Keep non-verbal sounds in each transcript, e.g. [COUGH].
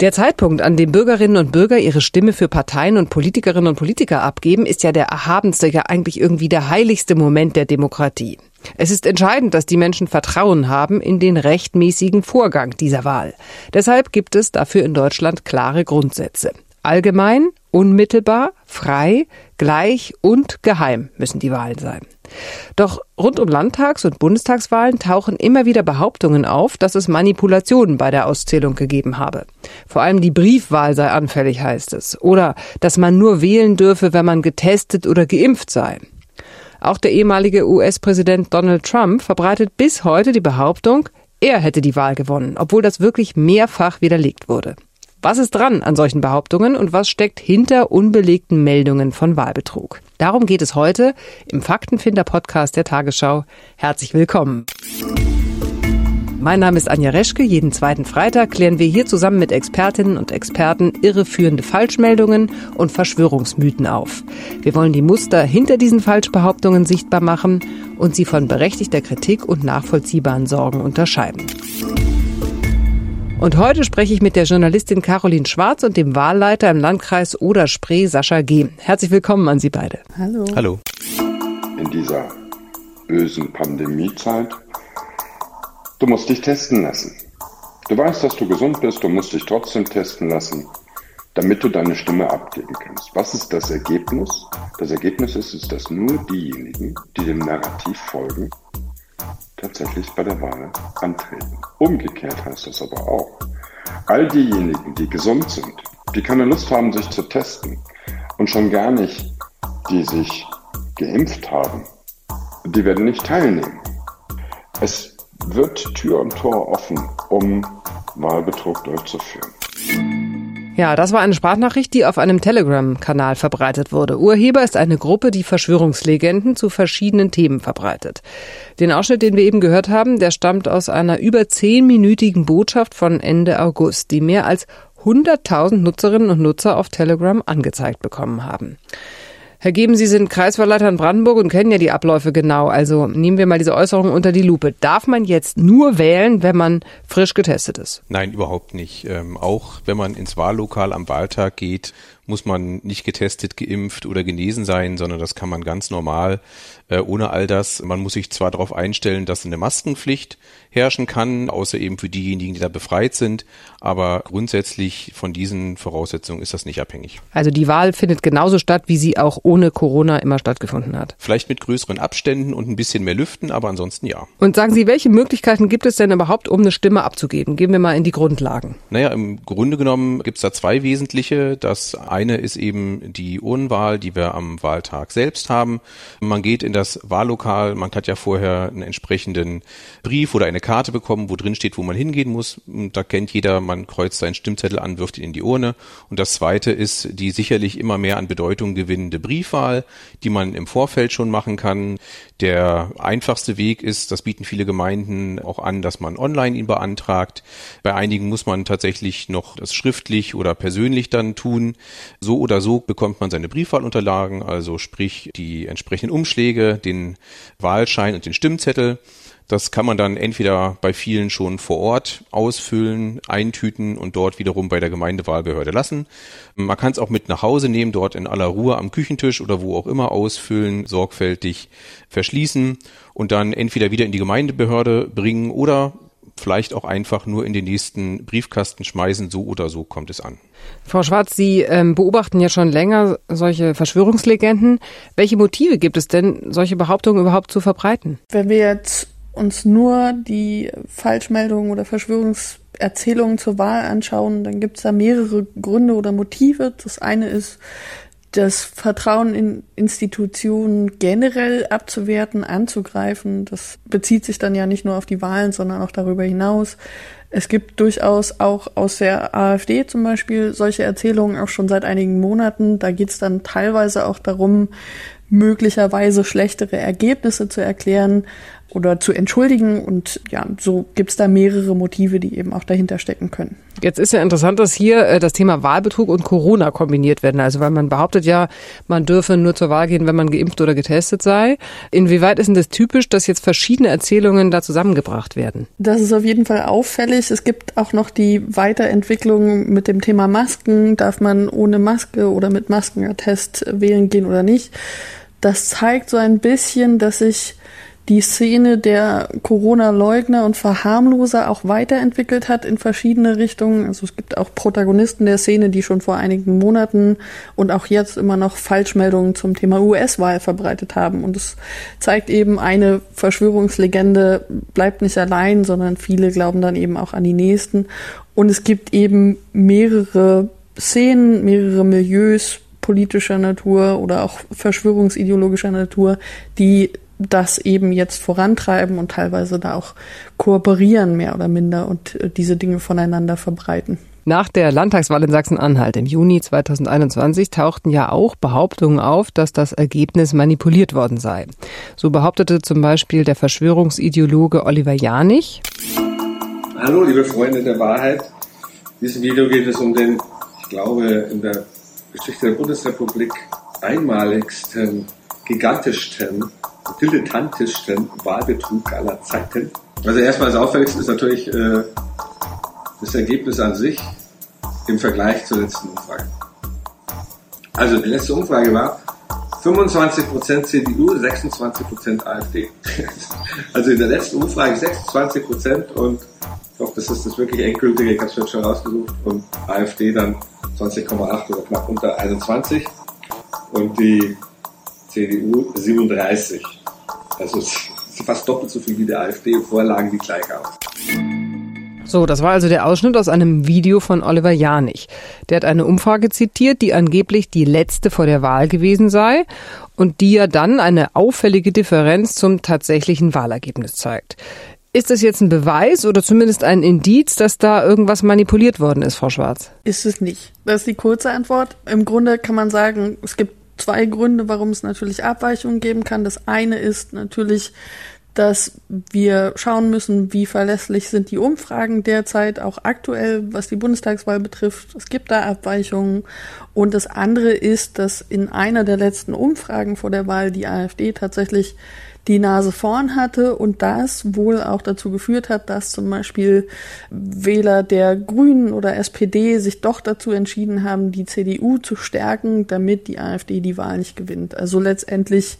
Der Zeitpunkt, an dem Bürgerinnen und Bürger ihre Stimme für Parteien und Politikerinnen und Politiker abgeben, ist ja der erhabenste, ja eigentlich irgendwie der heiligste Moment der Demokratie. Es ist entscheidend, dass die Menschen Vertrauen haben in den rechtmäßigen Vorgang dieser Wahl. Deshalb gibt es dafür in Deutschland klare Grundsätze. Allgemein, unmittelbar, frei, gleich und geheim müssen die Wahlen sein. Doch rund um Landtags- und Bundestagswahlen tauchen immer wieder Behauptungen auf, dass es Manipulationen bei der Auszählung gegeben habe. Vor allem die Briefwahl sei anfällig, heißt es. Oder dass man nur wählen dürfe, wenn man getestet oder geimpft sei. Auch der ehemalige US-Präsident Donald Trump verbreitet bis heute die Behauptung, er hätte die Wahl gewonnen, obwohl das wirklich mehrfach widerlegt wurde. Was ist dran an solchen Behauptungen und was steckt hinter unbelegten Meldungen von Wahlbetrug? Darum geht es heute im Faktenfinder-Podcast der Tagesschau. Herzlich willkommen. Mein Name ist Anja Reschke. Jeden zweiten Freitag klären wir hier zusammen mit Expertinnen und Experten irreführende Falschmeldungen und Verschwörungsmythen auf. Wir wollen die Muster hinter diesen Falschbehauptungen sichtbar machen und sie von berechtigter Kritik und nachvollziehbaren Sorgen unterscheiden. Und heute spreche ich mit der Journalistin Caroline Schwarz und dem Wahlleiter im Landkreis Oder-Spree, Sascha G. Herzlich willkommen an Sie beide. Hallo. Hallo. In dieser bösen Pandemiezeit, du musst dich testen lassen. Du weißt, dass du gesund bist, du musst dich trotzdem testen lassen, damit du deine Stimme abgeben kannst. Was ist das Ergebnis? Das Ergebnis ist, ist dass nur diejenigen, die dem Narrativ folgen, tatsächlich bei der Wahl antreten. Umgekehrt heißt das aber auch, all diejenigen, die gesund sind, die keine Lust haben, sich zu testen und schon gar nicht, die sich geimpft haben, die werden nicht teilnehmen. Es wird Tür und Tor offen, um Wahlbetrug durchzuführen. Ja, das war eine Sprachnachricht, die auf einem Telegram-Kanal verbreitet wurde. Urheber ist eine Gruppe, die Verschwörungslegenden zu verschiedenen Themen verbreitet. Den Ausschnitt, den wir eben gehört haben, der stammt aus einer über zehnminütigen Botschaft von Ende August, die mehr als 100.000 Nutzerinnen und Nutzer auf Telegram angezeigt bekommen haben. Herr Geben, Sie sind Kreiswahlleiter in Brandenburg und kennen ja die Abläufe genau. Also nehmen wir mal diese Äußerung unter die Lupe. Darf man jetzt nur wählen, wenn man frisch getestet ist? Nein, überhaupt nicht. Ähm, auch wenn man ins Wahllokal am Wahltag geht, muss man nicht getestet, geimpft oder genesen sein, sondern das kann man ganz normal äh, ohne all das. Man muss sich zwar darauf einstellen, dass eine Maskenpflicht herrschen kann, außer eben für diejenigen, die da befreit sind, aber grundsätzlich von diesen Voraussetzungen ist das nicht abhängig. Also die Wahl findet genauso statt, wie sie auch ohne Corona immer stattgefunden hat. Vielleicht mit größeren Abständen und ein bisschen mehr Lüften, aber ansonsten ja. Und sagen Sie, welche Möglichkeiten gibt es denn überhaupt, um eine Stimme abzugeben? Gehen wir mal in die Grundlagen. Naja, im Grunde genommen gibt es da zwei wesentliche. Das eine ist eben die Urnenwahl, die wir am Wahltag selbst haben. Man geht in das Wahllokal, man hat ja vorher einen entsprechenden Brief oder eine Karte bekommen, wo drin steht, wo man hingehen muss. Und da kennt jeder, man kreuzt seinen Stimmzettel an, wirft ihn in die Urne. Und das zweite ist die sicherlich immer mehr an Bedeutung gewinnende Briefwahl, die man im Vorfeld schon machen kann. Der einfachste Weg ist, das bieten viele Gemeinden auch an, dass man online ihn beantragt. Bei einigen muss man tatsächlich noch das schriftlich oder persönlich dann tun. So oder so bekommt man seine Briefwahlunterlagen, also sprich die entsprechenden Umschläge, den Wahlschein und den Stimmzettel. Das kann man dann entweder bei vielen schon vor Ort ausfüllen, eintüten und dort wiederum bei der Gemeindewahlbehörde lassen. Man kann es auch mit nach Hause nehmen, dort in aller Ruhe am Küchentisch oder wo auch immer ausfüllen, sorgfältig verschließen und dann entweder wieder in die Gemeindebehörde bringen oder vielleicht auch einfach nur in den nächsten Briefkasten schmeißen. So oder so kommt es an. Frau Schwarz, Sie ähm, beobachten ja schon länger solche Verschwörungslegenden. Welche Motive gibt es denn, solche Behauptungen überhaupt zu verbreiten? Wenn wir jetzt uns nur die Falschmeldungen oder Verschwörungserzählungen zur Wahl anschauen, dann gibt es da mehrere Gründe oder Motive. Das eine ist, das Vertrauen in Institutionen generell abzuwerten, anzugreifen. Das bezieht sich dann ja nicht nur auf die Wahlen, sondern auch darüber hinaus. Es gibt durchaus auch aus der AfD zum Beispiel solche Erzählungen auch schon seit einigen Monaten. Da geht es dann teilweise auch darum, möglicherweise schlechtere Ergebnisse zu erklären oder zu entschuldigen. Und ja, so gibt's da mehrere Motive, die eben auch dahinter stecken können. Jetzt ist ja interessant, dass hier äh, das Thema Wahlbetrug und Corona kombiniert werden. Also weil man behauptet ja, man dürfe nur zur Wahl gehen, wenn man geimpft oder getestet sei. Inwieweit ist denn das typisch, dass jetzt verschiedene Erzählungen da zusammengebracht werden? Das ist auf jeden Fall auffällig. Es gibt auch noch die Weiterentwicklung mit dem Thema Masken. Darf man ohne Maske oder mit Maskenattest wählen gehen oder nicht? Das zeigt so ein bisschen, dass sich die Szene der Corona-Leugner und Verharmloser auch weiterentwickelt hat in verschiedene Richtungen. Also es gibt auch Protagonisten der Szene, die schon vor einigen Monaten und auch jetzt immer noch Falschmeldungen zum Thema US-Wahl verbreitet haben. Und es zeigt eben, eine Verschwörungslegende bleibt nicht allein, sondern viele glauben dann eben auch an die nächsten. Und es gibt eben mehrere Szenen, mehrere Milieus, politischer Natur oder auch verschwörungsideologischer Natur, die das eben jetzt vorantreiben und teilweise da auch kooperieren, mehr oder minder, und äh, diese Dinge voneinander verbreiten. Nach der Landtagswahl in Sachsen-Anhalt im Juni 2021 tauchten ja auch Behauptungen auf, dass das Ergebnis manipuliert worden sei. So behauptete zum Beispiel der Verschwörungsideologe Oliver Janich. Hallo, liebe Freunde der Wahrheit. In diesem Video geht es um den, ich glaube, in der Geschichte der Bundesrepublik einmaligsten, gigantischsten dilettantischsten Wahlbetrug aller Zeiten. Also erstmal das Auffälligste ist natürlich äh, das Ergebnis an sich im Vergleich zur letzten Umfrage. Also die letzte Umfrage war 25% CDU, 26% AfD. also in der letzten Umfrage 26% und ich hoffe, das ist das wirklich endgültige, ich habe es schon rausgesucht, und AfD dann 20,8 oder knapp unter 21 und die CDU 37. Also fast doppelt so viel wie der AfD. Vorlagen die gleich aus. So, das war also der Ausschnitt aus einem Video von Oliver Janich. Der hat eine Umfrage zitiert, die angeblich die letzte vor der Wahl gewesen sei und die ja dann eine auffällige Differenz zum tatsächlichen Wahlergebnis zeigt. Ist das jetzt ein Beweis oder zumindest ein Indiz, dass da irgendwas manipuliert worden ist, Frau Schwarz? Ist es nicht. Das ist die kurze Antwort. Im Grunde kann man sagen, es gibt zwei Gründe, warum es natürlich Abweichungen geben kann. Das eine ist natürlich, dass wir schauen müssen, wie verlässlich sind die Umfragen derzeit, auch aktuell, was die Bundestagswahl betrifft. Es gibt da Abweichungen. Und das andere ist, dass in einer der letzten Umfragen vor der Wahl die AfD tatsächlich die Nase vorn hatte und das wohl auch dazu geführt hat, dass zum Beispiel Wähler der Grünen oder SPD sich doch dazu entschieden haben, die CDU zu stärken, damit die AfD die Wahl nicht gewinnt. Also letztendlich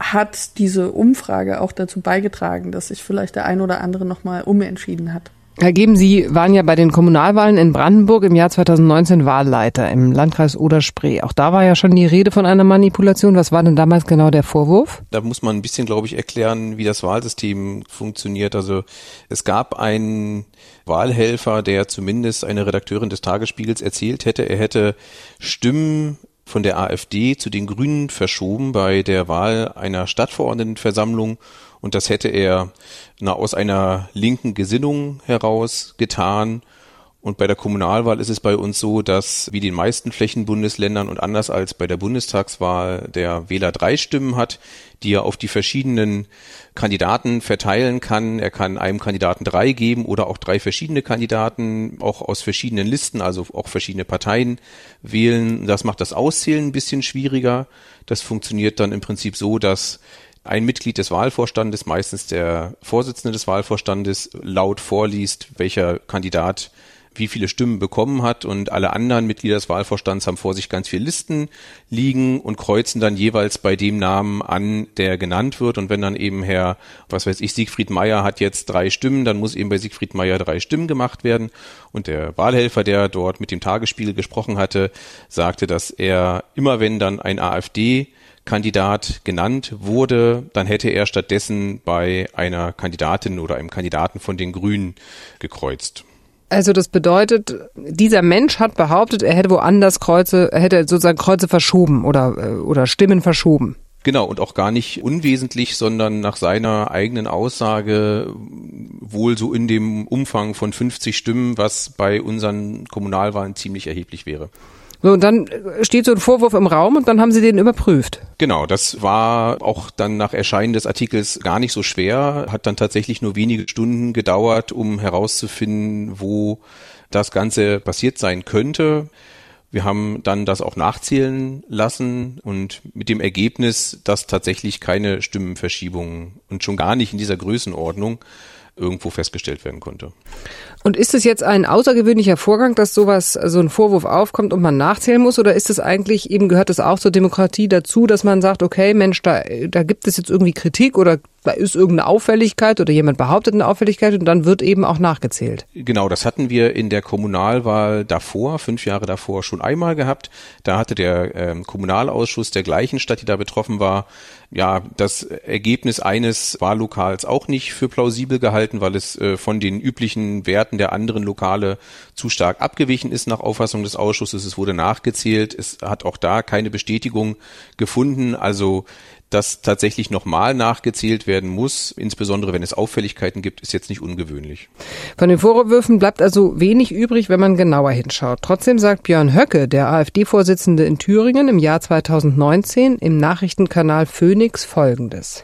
hat diese Umfrage auch dazu beigetragen, dass sich vielleicht der ein oder andere nochmal umentschieden hat. Herr Geben, Sie waren ja bei den Kommunalwahlen in Brandenburg im Jahr 2019 Wahlleiter im Landkreis Oder-Spree. Auch da war ja schon die Rede von einer Manipulation. Was war denn damals genau der Vorwurf? Da muss man ein bisschen, glaube ich, erklären, wie das Wahlsystem funktioniert. Also es gab einen Wahlhelfer, der zumindest eine Redakteurin des Tagesspiegels erzählt hätte, er hätte Stimmen von der AfD zu den Grünen verschoben bei der Wahl einer Stadtverordnetenversammlung und das hätte er na, aus einer linken Gesinnung heraus getan. Und bei der Kommunalwahl ist es bei uns so, dass wie den meisten Flächenbundesländern und anders als bei der Bundestagswahl der Wähler drei Stimmen hat, die er auf die verschiedenen Kandidaten verteilen kann. Er kann einem Kandidaten drei geben oder auch drei verschiedene Kandidaten, auch aus verschiedenen Listen, also auch verschiedene Parteien wählen. Das macht das Auszählen ein bisschen schwieriger. Das funktioniert dann im Prinzip so, dass ein Mitglied des Wahlvorstandes, meistens der Vorsitzende des Wahlvorstandes, laut vorliest, welcher Kandidat wie viele Stimmen bekommen hat. Und alle anderen Mitglieder des Wahlvorstands haben vor sich ganz viele Listen liegen und kreuzen dann jeweils bei dem Namen an, der genannt wird. Und wenn dann eben Herr, was weiß ich, Siegfried Meyer hat jetzt drei Stimmen, dann muss eben bei Siegfried Meyer drei Stimmen gemacht werden. Und der Wahlhelfer, der dort mit dem Tagesspiegel gesprochen hatte, sagte, dass er immer wenn dann ein AfD Kandidat genannt wurde, dann hätte er stattdessen bei einer Kandidatin oder einem Kandidaten von den Grünen gekreuzt. Also das bedeutet, dieser Mensch hat behauptet, er hätte woanders Kreuze, er hätte sozusagen Kreuze verschoben oder, äh, oder Stimmen verschoben. Genau, und auch gar nicht unwesentlich, sondern nach seiner eigenen Aussage wohl so in dem Umfang von 50 Stimmen, was bei unseren Kommunalwahlen ziemlich erheblich wäre. So, und dann steht so ein Vorwurf im Raum und dann haben Sie den überprüft. Genau, das war auch dann nach Erscheinen des Artikels gar nicht so schwer, hat dann tatsächlich nur wenige Stunden gedauert, um herauszufinden, wo das Ganze passiert sein könnte. Wir haben dann das auch nachzählen lassen und mit dem Ergebnis, dass tatsächlich keine Stimmenverschiebung und schon gar nicht in dieser Größenordnung irgendwo festgestellt werden konnte. Und ist es jetzt ein außergewöhnlicher Vorgang, dass sowas, so ein Vorwurf aufkommt und man nachzählen muss? Oder ist es eigentlich, eben gehört es auch zur Demokratie dazu, dass man sagt, okay, Mensch, da, da gibt es jetzt irgendwie Kritik oder da ist irgendeine Auffälligkeit oder jemand behauptet eine Auffälligkeit und dann wird eben auch nachgezählt. Genau, das hatten wir in der Kommunalwahl davor, fünf Jahre davor schon einmal gehabt. Da hatte der ähm, Kommunalausschuss der gleichen Stadt, die da betroffen war, ja, das Ergebnis eines Wahllokals auch nicht für plausibel gehalten, weil es äh, von den üblichen Werten der anderen Lokale zu stark abgewichen ist nach Auffassung des Ausschusses. Es wurde nachgezählt. Es hat auch da keine Bestätigung gefunden. Also dass tatsächlich nochmal nachgezählt werden muss, insbesondere wenn es Auffälligkeiten gibt, ist jetzt nicht ungewöhnlich. Von den Vorwürfen bleibt also wenig übrig, wenn man genauer hinschaut. Trotzdem sagt Björn Höcke, der AfD-Vorsitzende in Thüringen im Jahr 2019 im Nachrichtenkanal Phoenix Folgendes.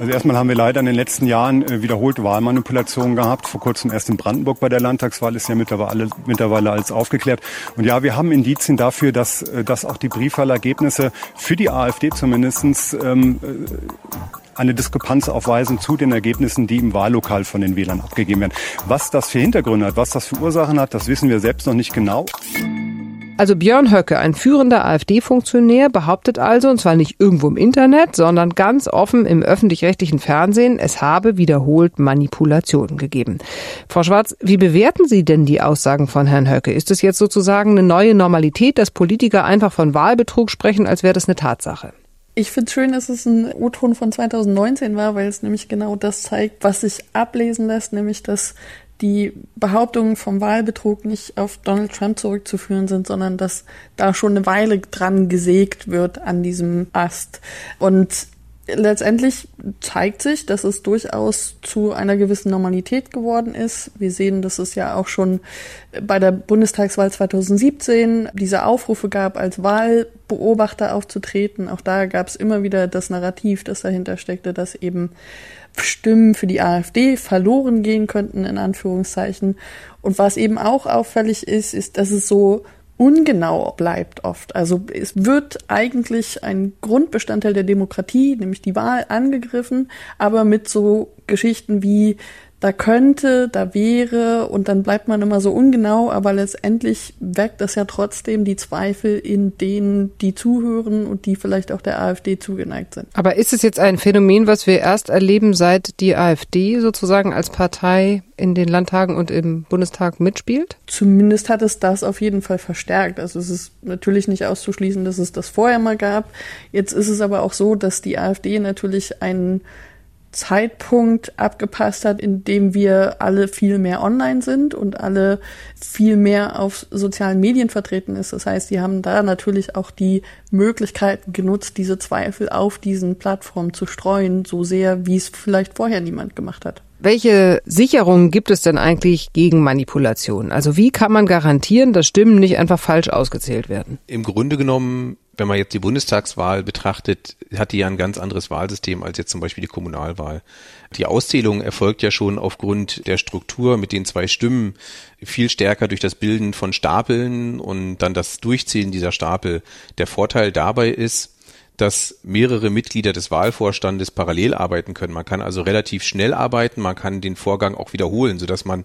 Also erstmal haben wir leider in den letzten Jahren äh, wiederholte Wahlmanipulationen gehabt. Vor kurzem erst in Brandenburg bei der Landtagswahl ist ja mittlerweile, mittlerweile alles aufgeklärt. Und ja, wir haben Indizien dafür, dass, äh, dass auch die Briefwahlergebnisse für die AfD zumindestens ähm, äh, eine Diskrepanz aufweisen zu den Ergebnissen, die im Wahllokal von den Wählern abgegeben werden. Was das für Hintergründe hat, was das für Ursachen hat, das wissen wir selbst noch nicht genau. Also Björn Höcke, ein führender AfD-Funktionär, behauptet also, und zwar nicht irgendwo im Internet, sondern ganz offen im öffentlich-rechtlichen Fernsehen, es habe wiederholt Manipulationen gegeben. Frau Schwarz, wie bewerten Sie denn die Aussagen von Herrn Höcke? Ist es jetzt sozusagen eine neue Normalität, dass Politiker einfach von Wahlbetrug sprechen, als wäre das eine Tatsache? Ich finde es schön, dass es ein O-Ton von 2019 war, weil es nämlich genau das zeigt, was sich ablesen lässt, nämlich dass die Behauptungen vom Wahlbetrug nicht auf Donald Trump zurückzuführen sind, sondern dass da schon eine Weile dran gesägt wird an diesem Ast. Und letztendlich zeigt sich, dass es durchaus zu einer gewissen Normalität geworden ist. Wir sehen, dass es ja auch schon bei der Bundestagswahl 2017 diese Aufrufe gab, als Wahlbeobachter aufzutreten. Auch da gab es immer wieder das Narrativ, das dahinter steckte, dass eben Stimmen für die AfD verloren gehen könnten, in Anführungszeichen. Und was eben auch auffällig ist, ist, dass es so ungenau bleibt oft. Also es wird eigentlich ein Grundbestandteil der Demokratie, nämlich die Wahl, angegriffen, aber mit so Geschichten wie da könnte, da wäre und dann bleibt man immer so ungenau, aber letztendlich weckt das ja trotzdem die Zweifel in denen, die zuhören und die vielleicht auch der AfD zugeneigt sind. Aber ist es jetzt ein Phänomen, was wir erst erleben, seit die AfD sozusagen als Partei in den Landtagen und im Bundestag mitspielt? Zumindest hat es das auf jeden Fall verstärkt. Also es ist natürlich nicht auszuschließen, dass es das vorher mal gab. Jetzt ist es aber auch so, dass die AfD natürlich einen Zeitpunkt abgepasst hat, in dem wir alle viel mehr online sind und alle viel mehr auf sozialen Medien vertreten ist. Das heißt, die haben da natürlich auch die Möglichkeiten genutzt, diese Zweifel auf diesen Plattformen zu streuen, so sehr, wie es vielleicht vorher niemand gemacht hat. Welche Sicherungen gibt es denn eigentlich gegen Manipulation? Also wie kann man garantieren, dass Stimmen nicht einfach falsch ausgezählt werden? Im Grunde genommen wenn man jetzt die Bundestagswahl betrachtet, hat die ja ein ganz anderes Wahlsystem als jetzt zum Beispiel die Kommunalwahl. Die Auszählung erfolgt ja schon aufgrund der Struktur mit den zwei Stimmen viel stärker durch das Bilden von Stapeln und dann das Durchzählen dieser Stapel. Der Vorteil dabei ist, dass mehrere Mitglieder des Wahlvorstandes parallel arbeiten können. Man kann also relativ schnell arbeiten, man kann den Vorgang auch wiederholen, sodass man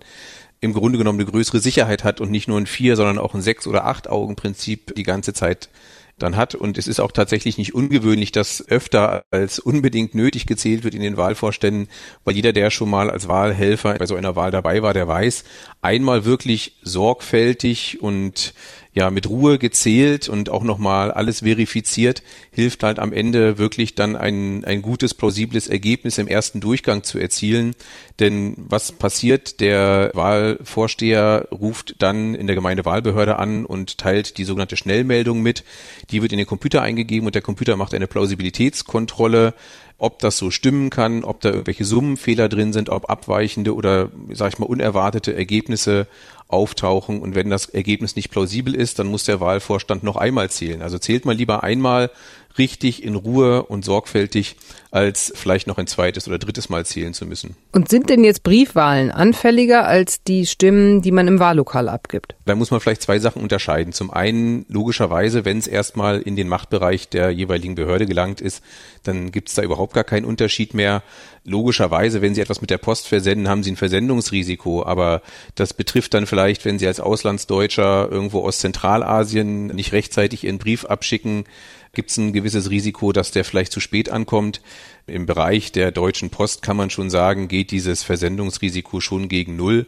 im Grunde genommen eine größere Sicherheit hat und nicht nur ein vier, sondern auch ein sechs oder acht Augen Prinzip die ganze Zeit dann hat. Und es ist auch tatsächlich nicht ungewöhnlich, dass öfter als unbedingt nötig gezählt wird in den Wahlvorständen, weil jeder, der schon mal als Wahlhelfer bei so einer Wahl dabei war, der weiß, einmal wirklich sorgfältig und ja mit Ruhe gezählt und auch nochmal alles verifiziert, hilft halt am Ende wirklich dann ein, ein gutes, plausibles Ergebnis im ersten Durchgang zu erzielen. Denn was passiert? Der Wahlvorsteher ruft dann in der Gemeindewahlbehörde an und teilt die sogenannte Schnellmeldung mit. Die wird in den Computer eingegeben und der Computer macht eine Plausibilitätskontrolle ob das so stimmen kann, ob da irgendwelche Summenfehler drin sind, ob abweichende oder, sag ich mal, unerwartete Ergebnisse auftauchen und wenn das Ergebnis nicht plausibel ist, dann muss der Wahlvorstand noch einmal zählen. Also zählt mal lieber einmal richtig in Ruhe und sorgfältig, als vielleicht noch ein zweites oder drittes Mal zählen zu müssen. Und sind denn jetzt Briefwahlen anfälliger als die Stimmen, die man im Wahllokal abgibt? Da muss man vielleicht zwei Sachen unterscheiden. Zum einen, logischerweise, wenn es erstmal in den Machtbereich der jeweiligen Behörde gelangt ist, dann gibt es da überhaupt gar keinen Unterschied mehr. Logischerweise, wenn Sie etwas mit der Post versenden, haben Sie ein Versendungsrisiko, aber das betrifft dann vielleicht, wenn Sie als Auslandsdeutscher irgendwo aus Zentralasien nicht rechtzeitig Ihren Brief abschicken, gibt es ein gewisses Risiko, dass der vielleicht zu spät ankommt. Im Bereich der Deutschen Post kann man schon sagen, geht dieses Versendungsrisiko schon gegen Null.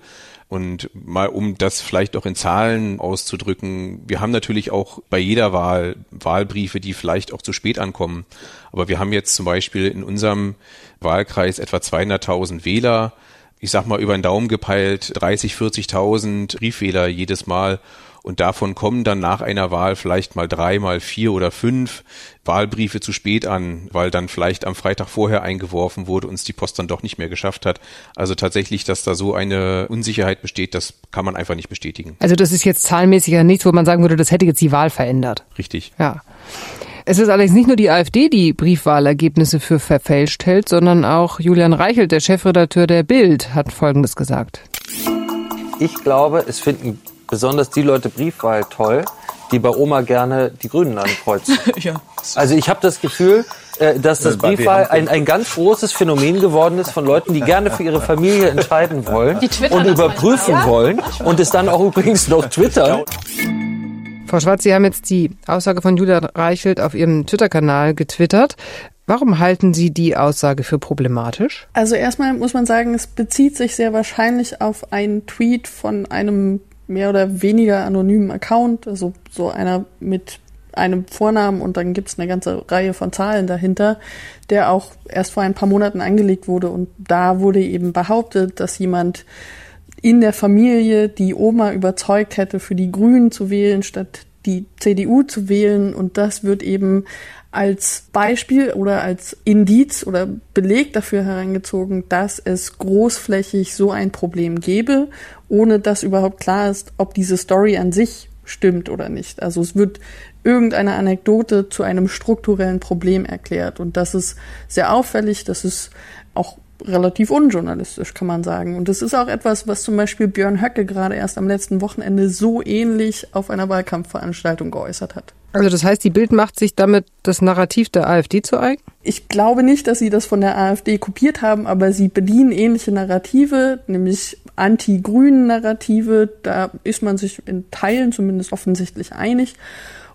Und mal um das vielleicht auch in Zahlen auszudrücken, wir haben natürlich auch bei jeder Wahl Wahlbriefe, die vielleicht auch zu spät ankommen. Aber wir haben jetzt zum Beispiel in unserem Wahlkreis etwa 200.000 Wähler. Ich sag mal über den Daumen gepeilt 30, 40.000 Briefwähler jedes Mal. Und davon kommen dann nach einer Wahl vielleicht mal drei, mal vier oder fünf Wahlbriefe zu spät an, weil dann vielleicht am Freitag vorher eingeworfen wurde und es die Post dann doch nicht mehr geschafft hat. Also tatsächlich, dass da so eine Unsicherheit besteht, das kann man einfach nicht bestätigen. Also das ist jetzt zahlenmäßig ja nichts, wo man sagen würde, das hätte jetzt die Wahl verändert. Richtig. Ja. Es ist allerdings nicht nur die AfD, die Briefwahlergebnisse für verfälscht hält, sondern auch Julian Reichelt, der Chefredakteur der Bild, hat Folgendes gesagt. Ich glaube, es finden besonders die Leute Briefwahl toll, die bei Oma gerne die Grünen ankreuzen. [LAUGHS] ja. Also ich habe das Gefühl, äh, dass das Briefwahl ein, ein ganz großes Phänomen geworden ist von Leuten, die gerne für ihre Familie entscheiden [LAUGHS] wollen und überprüfen wollen und es dann auch übrigens noch twittern. Frau Schwarz, Sie haben jetzt die Aussage von Julia Reichelt auf Ihrem Twitter-Kanal getwittert. Warum halten Sie die Aussage für problematisch? Also erstmal muss man sagen, es bezieht sich sehr wahrscheinlich auf einen Tweet von einem mehr oder weniger anonymen Account, also so einer mit einem Vornamen und dann gibt's eine ganze Reihe von Zahlen dahinter, der auch erst vor ein paar Monaten angelegt wurde. Und da wurde eben behauptet, dass jemand in der Familie die Oma überzeugt hätte, für die Grünen zu wählen, statt die CDU zu wählen. Und das wird eben als Beispiel oder als Indiz oder Beleg dafür herangezogen, dass es großflächig so ein Problem gäbe, ohne dass überhaupt klar ist, ob diese Story an sich stimmt oder nicht. Also es wird irgendeine Anekdote zu einem strukturellen Problem erklärt und das ist sehr auffällig, das ist auch relativ unjournalistisch, kann man sagen. Und das ist auch etwas, was zum Beispiel Björn Höcke gerade erst am letzten Wochenende so ähnlich auf einer Wahlkampfveranstaltung geäußert hat. Also das heißt, die Bild macht sich damit das Narrativ der AfD zu eigen? Ich glaube nicht, dass sie das von der AfD kopiert haben, aber sie bedienen ähnliche Narrative, nämlich anti-grünen Narrative. Da ist man sich in Teilen zumindest offensichtlich einig.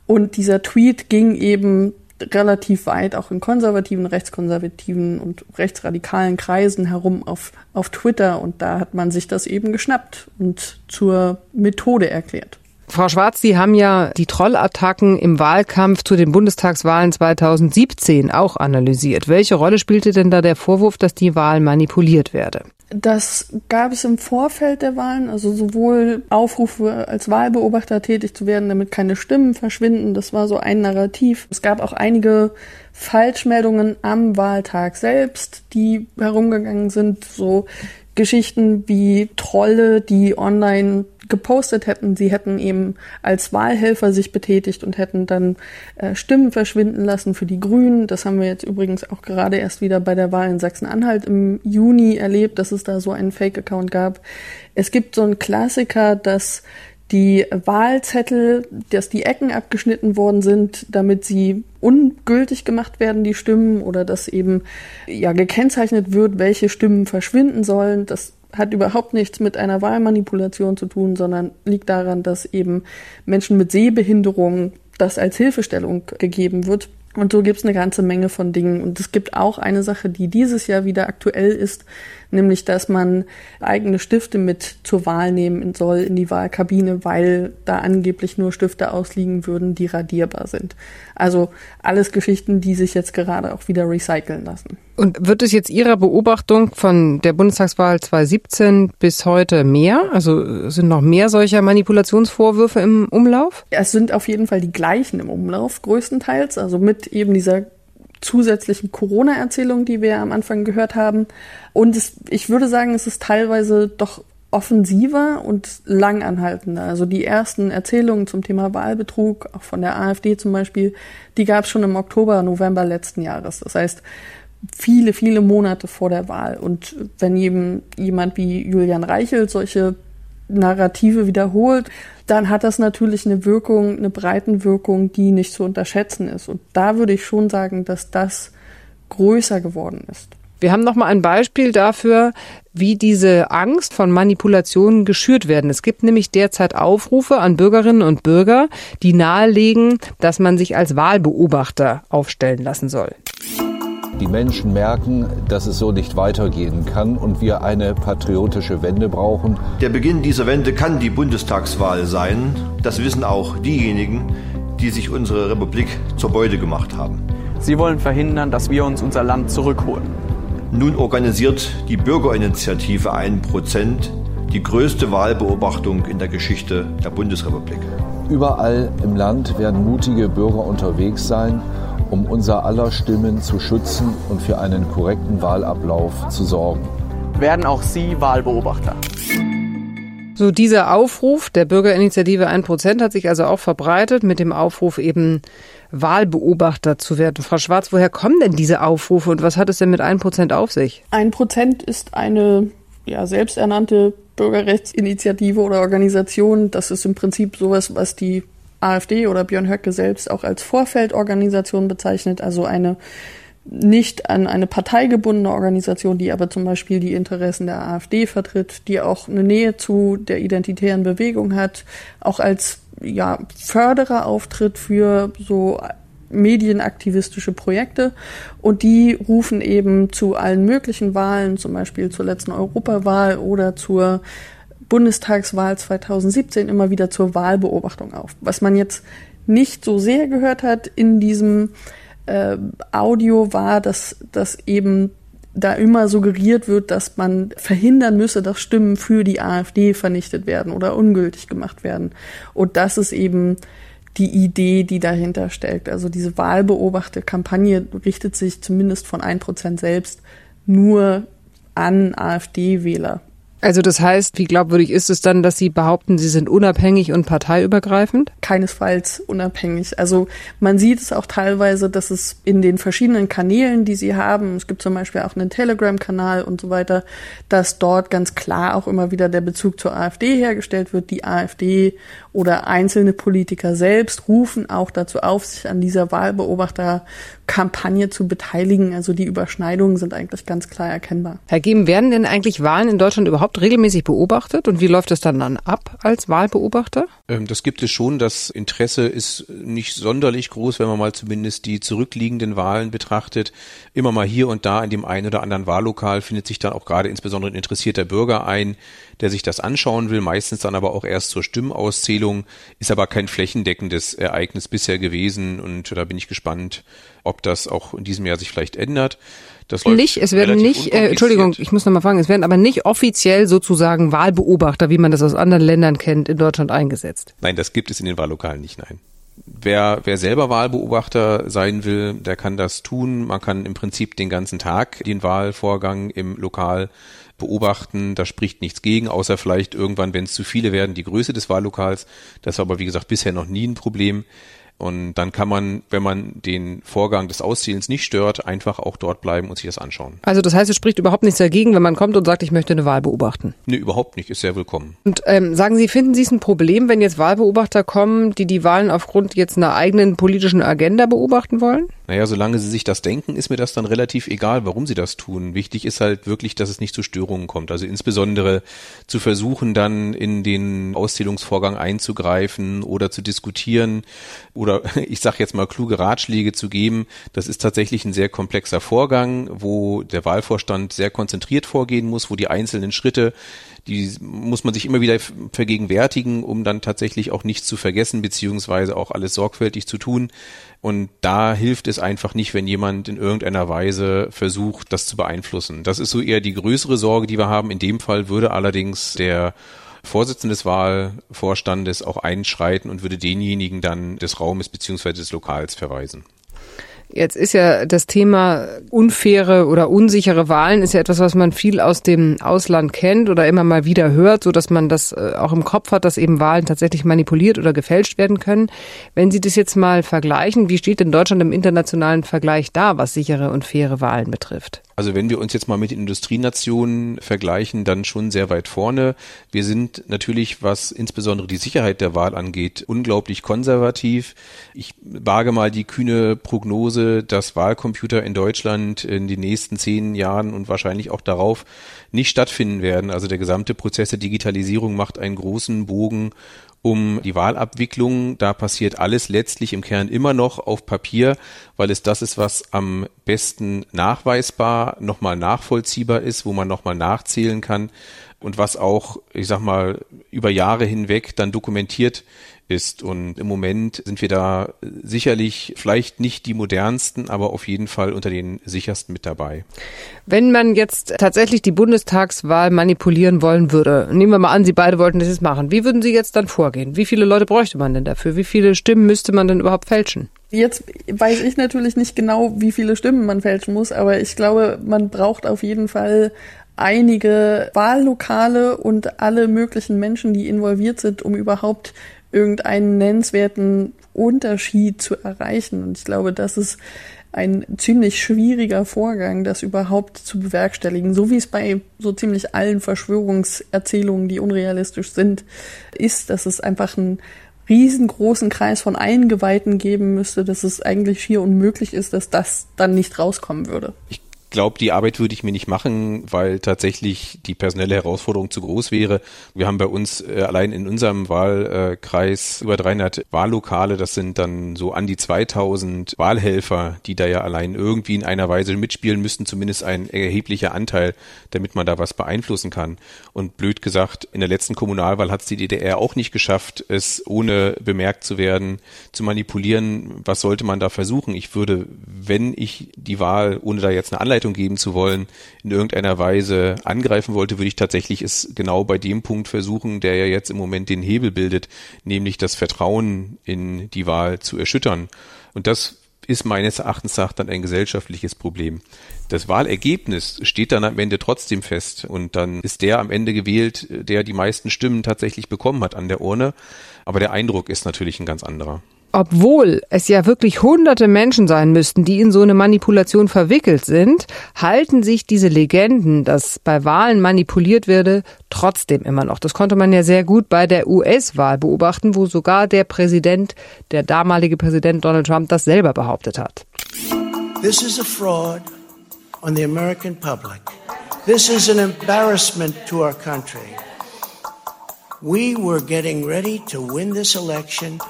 Und dieser Tweet ging eben relativ weit auch in konservativen, rechtskonservativen und rechtsradikalen Kreisen herum auf, auf Twitter und da hat man sich das eben geschnappt und zur Methode erklärt. Frau Schwarz, Sie haben ja die Trollattacken im Wahlkampf zu den Bundestagswahlen 2017 auch analysiert. Welche Rolle spielte denn da der Vorwurf, dass die Wahl manipuliert werde? Das gab es im Vorfeld der Wahlen, also sowohl Aufrufe als Wahlbeobachter tätig zu werden, damit keine Stimmen verschwinden. Das war so ein Narrativ. Es gab auch einige Falschmeldungen am Wahltag selbst, die herumgegangen sind. So Geschichten wie Trolle, die online gepostet hätten, sie hätten eben als Wahlhelfer sich betätigt und hätten dann äh, Stimmen verschwinden lassen für die Grünen. Das haben wir jetzt übrigens auch gerade erst wieder bei der Wahl in Sachsen-Anhalt im Juni erlebt, dass es da so einen Fake-Account gab. Es gibt so einen Klassiker, dass die Wahlzettel, dass die Ecken abgeschnitten worden sind, damit sie ungültig gemacht werden, die Stimmen, oder dass eben ja gekennzeichnet wird, welche Stimmen verschwinden sollen. Das hat überhaupt nichts mit einer Wahlmanipulation zu tun, sondern liegt daran, dass eben Menschen mit Sehbehinderung das als Hilfestellung gegeben wird. Und so gibt es eine ganze Menge von Dingen. Und es gibt auch eine Sache, die dieses Jahr wieder aktuell ist, nämlich dass man eigene Stifte mit zur Wahl nehmen soll in die Wahlkabine, weil da angeblich nur Stifte ausliegen würden, die radierbar sind. Also alles Geschichten, die sich jetzt gerade auch wieder recyceln lassen. Und wird es jetzt Ihrer Beobachtung von der Bundestagswahl 2017 bis heute mehr? Also sind noch mehr solcher Manipulationsvorwürfe im Umlauf? Es sind auf jeden Fall die gleichen im Umlauf, größtenteils. Also mit eben dieser zusätzlichen Corona-Erzählung, die wir am Anfang gehört haben. Und es, ich würde sagen, es ist teilweise doch offensiver und langanhaltender. Also die ersten Erzählungen zum Thema Wahlbetrug, auch von der AfD zum Beispiel, die gab es schon im Oktober, November letzten Jahres. Das heißt, viele, viele Monate vor der Wahl. Und wenn eben jemand wie Julian Reichelt solche Narrative wiederholt, dann hat das natürlich eine Wirkung, eine Breitenwirkung, die nicht zu unterschätzen ist. Und da würde ich schon sagen, dass das größer geworden ist. Wir haben noch mal ein Beispiel dafür, wie diese Angst von Manipulationen geschürt werden. Es gibt nämlich derzeit Aufrufe an Bürgerinnen und Bürger, die nahelegen, dass man sich als Wahlbeobachter aufstellen lassen soll. Die Menschen merken, dass es so nicht weitergehen kann und wir eine patriotische Wende brauchen. Der Beginn dieser Wende kann die Bundestagswahl sein. Das wissen auch diejenigen, die sich unsere Republik zur Beute gemacht haben. Sie wollen verhindern, dass wir uns unser Land zurückholen. Nun organisiert die Bürgerinitiative 1% die größte Wahlbeobachtung in der Geschichte der Bundesrepublik. Überall im Land werden mutige Bürger unterwegs sein um unser aller Stimmen zu schützen und für einen korrekten Wahlablauf zu sorgen. Werden auch Sie Wahlbeobachter? So, dieser Aufruf der Bürgerinitiative 1% hat sich also auch verbreitet mit dem Aufruf eben Wahlbeobachter zu werden. Frau Schwarz, woher kommen denn diese Aufrufe und was hat es denn mit 1% auf sich? 1% ist eine ja, selbsternannte Bürgerrechtsinitiative oder Organisation. Das ist im Prinzip sowas, was die AfD oder Björn Höcke selbst auch als Vorfeldorganisation bezeichnet, also eine nicht an eine Partei gebundene Organisation, die aber zum Beispiel die Interessen der AfD vertritt, die auch eine Nähe zu der identitären Bewegung hat, auch als ja, Förderer auftritt für so medienaktivistische Projekte. Und die rufen eben zu allen möglichen Wahlen, zum Beispiel zur letzten Europawahl oder zur Bundestagswahl 2017 immer wieder zur Wahlbeobachtung auf. Was man jetzt nicht so sehr gehört hat in diesem äh, Audio war, dass, dass eben da immer suggeriert wird, dass man verhindern müsse, dass Stimmen für die AfD vernichtet werden oder ungültig gemacht werden. Und das ist eben die Idee, die dahinter steckt. Also diese Wahlbeobachterkampagne richtet sich zumindest von ein Prozent selbst nur an AfD-Wähler. Also das heißt, wie glaubwürdig ist es dann, dass Sie behaupten, Sie sind unabhängig und parteiübergreifend? Keinesfalls unabhängig. Also man sieht es auch teilweise, dass es in den verschiedenen Kanälen, die Sie haben, es gibt zum Beispiel auch einen Telegram-Kanal und so weiter, dass dort ganz klar auch immer wieder der Bezug zur AfD hergestellt wird. Die AfD oder einzelne Politiker selbst rufen auch dazu auf, sich an dieser Wahlbeobachterkampagne zu beteiligen. Also die Überschneidungen sind eigentlich ganz klar erkennbar. Herr Geben, werden denn eigentlich Wahlen in Deutschland überhaupt regelmäßig beobachtet und wie läuft es dann, dann ab als Wahlbeobachter? Ähm, das gibt es schon. Das Interesse ist nicht sonderlich groß, wenn man mal zumindest die zurückliegenden Wahlen betrachtet. Immer mal hier und da in dem einen oder anderen Wahllokal findet sich dann auch gerade insbesondere ein interessierter Bürger ein, der sich das anschauen will, meistens dann aber auch erst zur Stimmauszählung, ist aber kein flächendeckendes Ereignis bisher gewesen und da bin ich gespannt, ob das auch in diesem Jahr sich vielleicht ändert. Das nicht, es werden nicht, äh, Entschuldigung, ich muss nochmal fragen, es werden aber nicht offiziell sozusagen Wahlbeobachter, wie man das aus anderen Ländern kennt, in Deutschland eingesetzt. Nein, das gibt es in den Wahllokalen nicht, nein. Wer, wer selber Wahlbeobachter sein will, der kann das tun. Man kann im Prinzip den ganzen Tag den Wahlvorgang im Lokal beobachten. Da spricht nichts gegen, außer vielleicht irgendwann, wenn es zu viele werden, die Größe des Wahllokals. Das war aber, wie gesagt, bisher noch nie ein Problem. Und dann kann man, wenn man den Vorgang des Auszählens nicht stört, einfach auch dort bleiben und sich das anschauen. Also das heißt, es spricht überhaupt nichts dagegen, wenn man kommt und sagt, ich möchte eine Wahl beobachten? Nee, überhaupt nicht. Ist sehr willkommen. Und ähm, sagen Sie, finden Sie es ein Problem, wenn jetzt Wahlbeobachter kommen, die die Wahlen aufgrund jetzt einer eigenen politischen Agenda beobachten wollen? Naja, solange sie sich das denken, ist mir das dann relativ egal, warum sie das tun. Wichtig ist halt wirklich, dass es nicht zu Störungen kommt. Also insbesondere zu versuchen, dann in den Auszählungsvorgang einzugreifen oder zu diskutieren oder [LAUGHS] ich sage jetzt mal kluge Ratschläge zu geben. Das ist tatsächlich ein sehr komplexer Vorgang, wo der Wahlvorstand sehr konzentriert vorgehen muss, wo die einzelnen Schritte die muss man sich immer wieder vergegenwärtigen, um dann tatsächlich auch nichts zu vergessen, beziehungsweise auch alles sorgfältig zu tun. Und da hilft es einfach nicht, wenn jemand in irgendeiner Weise versucht, das zu beeinflussen. Das ist so eher die größere Sorge, die wir haben. In dem Fall würde allerdings der Vorsitzende des Wahlvorstandes auch einschreiten und würde denjenigen dann des Raumes beziehungsweise des Lokals verweisen. Jetzt ist ja das Thema unfaire oder unsichere Wahlen ist ja etwas, was man viel aus dem Ausland kennt oder immer mal wieder hört, so dass man das äh, auch im Kopf hat, dass eben Wahlen tatsächlich manipuliert oder gefälscht werden können. Wenn Sie das jetzt mal vergleichen, wie steht denn Deutschland im internationalen Vergleich da, was sichere und faire Wahlen betrifft? Also wenn wir uns jetzt mal mit Industrienationen vergleichen, dann schon sehr weit vorne. Wir sind natürlich, was insbesondere die Sicherheit der Wahl angeht, unglaublich konservativ. Ich wage mal die kühne Prognose, dass Wahlcomputer in Deutschland in den nächsten zehn Jahren und wahrscheinlich auch darauf nicht stattfinden werden. Also der gesamte Prozess der Digitalisierung macht einen großen Bogen um die Wahlabwicklung. Da passiert alles letztlich im Kern immer noch auf Papier, weil es das ist, was am besten nachweisbar, nochmal nachvollziehbar ist, wo man nochmal nachzählen kann und was auch, ich sag mal, über Jahre hinweg dann dokumentiert ist. Und im Moment sind wir da sicherlich vielleicht nicht die modernsten, aber auf jeden Fall unter den sichersten mit dabei. Wenn man jetzt tatsächlich die Bundestagswahl manipulieren wollen würde, nehmen wir mal an, Sie beide wollten das jetzt machen, wie würden Sie jetzt dann vorgehen? Wie viele Leute bräuchte man denn dafür? Wie viele Stimmen müsste man denn überhaupt fälschen? Jetzt weiß ich natürlich nicht genau, wie viele Stimmen man fälschen muss, aber ich glaube, man braucht auf jeden Fall einige Wahllokale und alle möglichen Menschen, die involviert sind, um überhaupt irgendeinen nennenswerten Unterschied zu erreichen. Und ich glaube, das ist ein ziemlich schwieriger Vorgang, das überhaupt zu bewerkstelligen. So wie es bei so ziemlich allen Verschwörungserzählungen, die unrealistisch sind, ist, dass es einfach einen riesengroßen Kreis von Eingeweihten geben müsste, dass es eigentlich schier unmöglich ist, dass das dann nicht rauskommen würde. Ich glaube, die Arbeit würde ich mir nicht machen, weil tatsächlich die personelle Herausforderung zu groß wäre. Wir haben bei uns äh, allein in unserem Wahlkreis über 300 Wahllokale. Das sind dann so an die 2000 Wahlhelfer, die da ja allein irgendwie in einer Weise mitspielen müssten, zumindest ein erheblicher Anteil, damit man da was beeinflussen kann. Und blöd gesagt, in der letzten Kommunalwahl hat es die DDR auch nicht geschafft, es ohne bemerkt zu werden, zu manipulieren. Was sollte man da versuchen? Ich würde, wenn ich die Wahl, ohne da jetzt eine Anleitung Anleitung geben zu wollen, in irgendeiner Weise angreifen wollte, würde ich tatsächlich es genau bei dem Punkt versuchen, der ja jetzt im Moment den Hebel bildet, nämlich das Vertrauen in die Wahl zu erschüttern. Und das ist meines Erachtens nach dann ein gesellschaftliches Problem. Das Wahlergebnis steht dann am Ende trotzdem fest und dann ist der am Ende gewählt, der die meisten Stimmen tatsächlich bekommen hat an der Urne. Aber der Eindruck ist natürlich ein ganz anderer obwohl es ja wirklich hunderte Menschen sein müssten, die in so eine Manipulation verwickelt sind, halten sich diese Legenden, dass bei Wahlen manipuliert werde, trotzdem immer noch. Das konnte man ja sehr gut bei der US-Wahl beobachten, wo sogar der Präsident, der damalige Präsident Donald Trump, das selber behauptet hat. This is a fraud on the American public. This is an embarrassment to our country. We were getting ready to win this election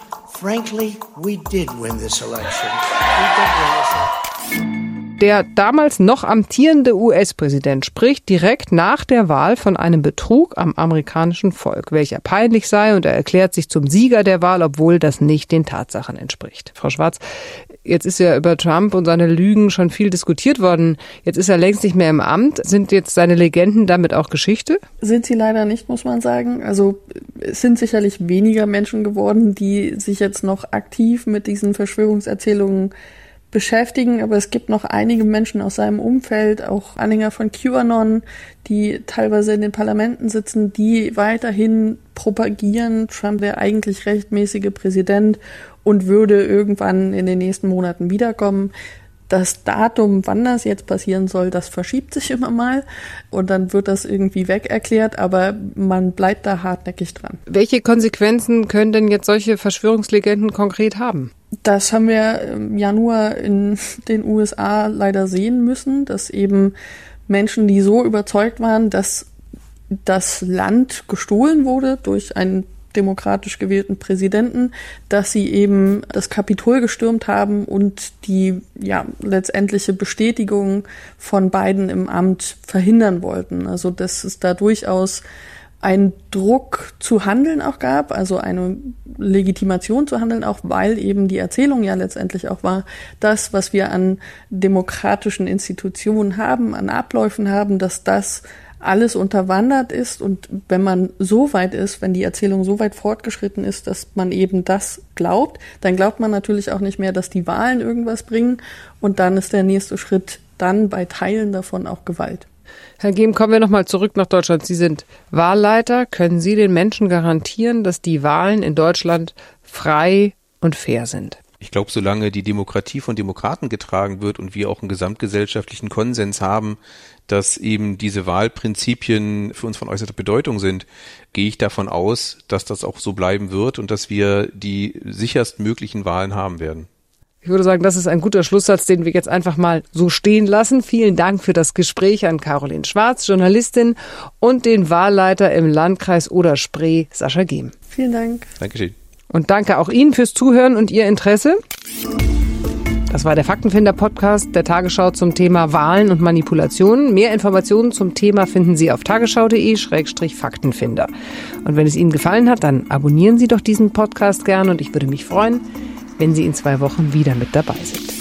Frankly, we did win this election. Der damals noch amtierende US-Präsident spricht direkt nach der Wahl von einem Betrug am amerikanischen Volk, welcher peinlich sei, und er erklärt sich zum Sieger der Wahl, obwohl das nicht den Tatsachen entspricht. Frau Schwarz, Jetzt ist ja über Trump und seine Lügen schon viel diskutiert worden. Jetzt ist er längst nicht mehr im Amt. Sind jetzt seine Legenden damit auch Geschichte? Sind sie leider nicht, muss man sagen. Also es sind sicherlich weniger Menschen geworden, die sich jetzt noch aktiv mit diesen Verschwörungserzählungen beschäftigen, aber es gibt noch einige Menschen aus seinem Umfeld, auch Anhänger von QAnon, die teilweise in den Parlamenten sitzen, die weiterhin propagieren, Trump wäre eigentlich rechtmäßige Präsident und würde irgendwann in den nächsten Monaten wiederkommen. Das Datum, wann das jetzt passieren soll, das verschiebt sich immer mal und dann wird das irgendwie weg erklärt, aber man bleibt da hartnäckig dran. Welche Konsequenzen können denn jetzt solche Verschwörungslegenden konkret haben? Das haben wir im Januar in [LAUGHS] den USA leider sehen müssen, dass eben Menschen, die so überzeugt waren, dass das Land gestohlen wurde durch einen demokratisch gewählten Präsidenten, dass sie eben das Kapitol gestürmt haben und die ja letztendliche Bestätigung von Biden im Amt verhindern wollten. Also dass es da durchaus ein Druck zu handeln auch gab, also eine Legitimation zu handeln, auch weil eben die Erzählung ja letztendlich auch war, das, was wir an demokratischen Institutionen haben, an Abläufen haben, dass das alles unterwandert ist und wenn man so weit ist, wenn die Erzählung so weit fortgeschritten ist, dass man eben das glaubt, dann glaubt man natürlich auch nicht mehr, dass die Wahlen irgendwas bringen und dann ist der nächste Schritt dann bei Teilen davon auch Gewalt. Herr Gehm, kommen wir nochmal zurück nach Deutschland. Sie sind Wahlleiter. Können Sie den Menschen garantieren, dass die Wahlen in Deutschland frei und fair sind? Ich glaube, solange die Demokratie von Demokraten getragen wird und wir auch einen gesamtgesellschaftlichen Konsens haben, dass eben diese Wahlprinzipien für uns von äußerster Bedeutung sind, gehe ich davon aus, dass das auch so bleiben wird und dass wir die sicherst möglichen Wahlen haben werden. Ich würde sagen, das ist ein guter Schlusssatz, den wir jetzt einfach mal so stehen lassen. Vielen Dank für das Gespräch an Caroline Schwarz, Journalistin, und den Wahlleiter im Landkreis Oder-Spree, Sascha Gehm. Vielen Dank. Dankeschön. Und danke auch Ihnen fürs Zuhören und Ihr Interesse. Das war der Faktenfinder-Podcast der Tagesschau zum Thema Wahlen und Manipulationen. Mehr Informationen zum Thema finden Sie auf tagesschau.de-faktenfinder. Und wenn es Ihnen gefallen hat, dann abonnieren Sie doch diesen Podcast gern und ich würde mich freuen, wenn Sie in zwei Wochen wieder mit dabei sind.